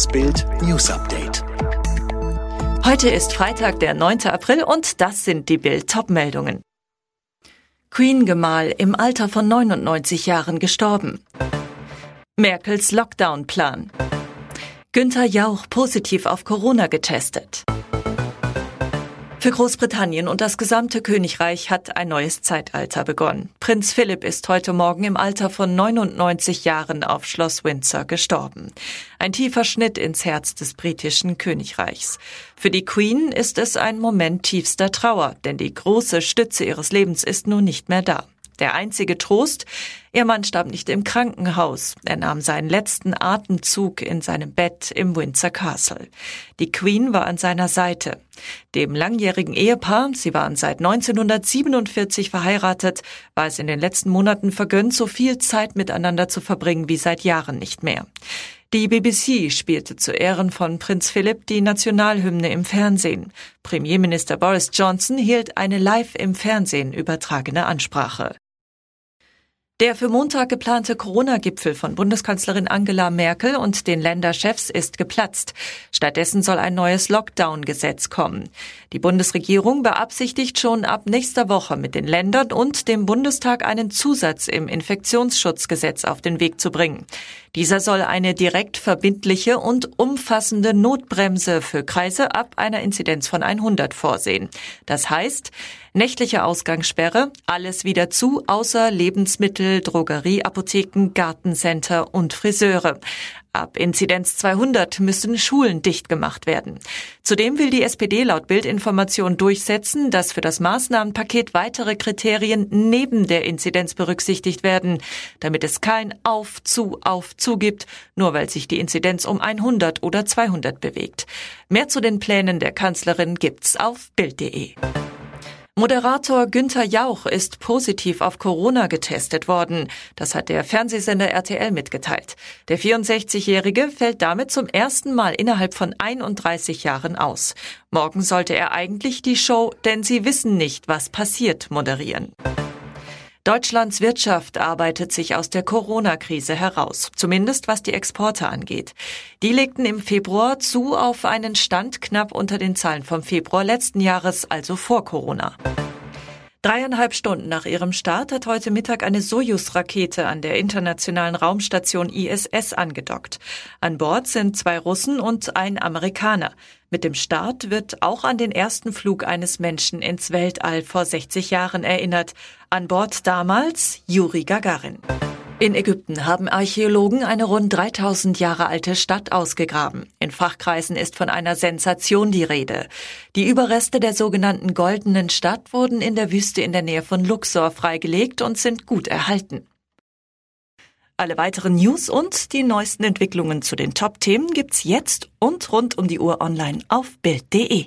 Das Bild News Update. Heute ist Freitag, der 9. April und das sind die Bild Topmeldungen. Queen Gemahl im Alter von 99 Jahren gestorben. Merkels Lockdown-Plan. Günther Jauch positiv auf Corona getestet. Für Großbritannien und das gesamte Königreich hat ein neues Zeitalter begonnen. Prinz Philipp ist heute Morgen im Alter von 99 Jahren auf Schloss Windsor gestorben. Ein tiefer Schnitt ins Herz des britischen Königreichs. Für die Queen ist es ein Moment tiefster Trauer, denn die große Stütze ihres Lebens ist nun nicht mehr da. Der einzige Trost, ihr Mann starb nicht im Krankenhaus. Er nahm seinen letzten Atemzug in seinem Bett im Windsor Castle. Die Queen war an seiner Seite. Dem langjährigen Ehepaar, sie waren seit 1947 verheiratet, war es in den letzten Monaten vergönnt, so viel Zeit miteinander zu verbringen wie seit Jahren nicht mehr. Die BBC spielte zu Ehren von Prinz Philipp die Nationalhymne im Fernsehen. Premierminister Boris Johnson hielt eine live im Fernsehen übertragene Ansprache. Der für Montag geplante Corona-Gipfel von Bundeskanzlerin Angela Merkel und den Länderchefs ist geplatzt. Stattdessen soll ein neues Lockdown-Gesetz kommen. Die Bundesregierung beabsichtigt schon ab nächster Woche mit den Ländern und dem Bundestag einen Zusatz im Infektionsschutzgesetz auf den Weg zu bringen. Dieser soll eine direkt verbindliche und umfassende Notbremse für Kreise ab einer Inzidenz von 100 vorsehen. Das heißt, nächtliche Ausgangssperre, alles wieder zu, außer Lebensmittel, Drogerie, Apotheken, Gartencenter und Friseure. Ab Inzidenz 200 müssen Schulen dicht gemacht werden. Zudem will die SPD laut Bildinformation durchsetzen, dass für das Maßnahmenpaket weitere Kriterien neben der Inzidenz berücksichtigt werden, damit es kein Auf, zu, auf, zu gibt, nur weil sich die Inzidenz um 100 oder 200 bewegt. Mehr zu den Plänen der Kanzlerin gibt's auf Bild.de. Moderator Günther Jauch ist positiv auf Corona getestet worden. Das hat der Fernsehsender RTL mitgeteilt. Der 64-Jährige fällt damit zum ersten Mal innerhalb von 31 Jahren aus. Morgen sollte er eigentlich die Show Denn Sie wissen nicht, was passiert moderieren. Deutschlands Wirtschaft arbeitet sich aus der Corona-Krise heraus, zumindest was die Exporte angeht. Die legten im Februar zu auf einen Stand knapp unter den Zahlen vom Februar letzten Jahres, also vor Corona. Dreieinhalb Stunden nach ihrem Start hat heute Mittag eine Sojus-Rakete an der internationalen Raumstation ISS angedockt. An Bord sind zwei Russen und ein Amerikaner. Mit dem Start wird auch an den ersten Flug eines Menschen ins Weltall vor 60 Jahren erinnert. An Bord damals Juri Gagarin. In Ägypten haben Archäologen eine rund 3000 Jahre alte Stadt ausgegraben. In Fachkreisen ist von einer Sensation die Rede. Die Überreste der sogenannten Goldenen Stadt wurden in der Wüste in der Nähe von Luxor freigelegt und sind gut erhalten. Alle weiteren News und die neuesten Entwicklungen zu den Top-Themen gibt's jetzt und rund um die Uhr online auf Bild.de.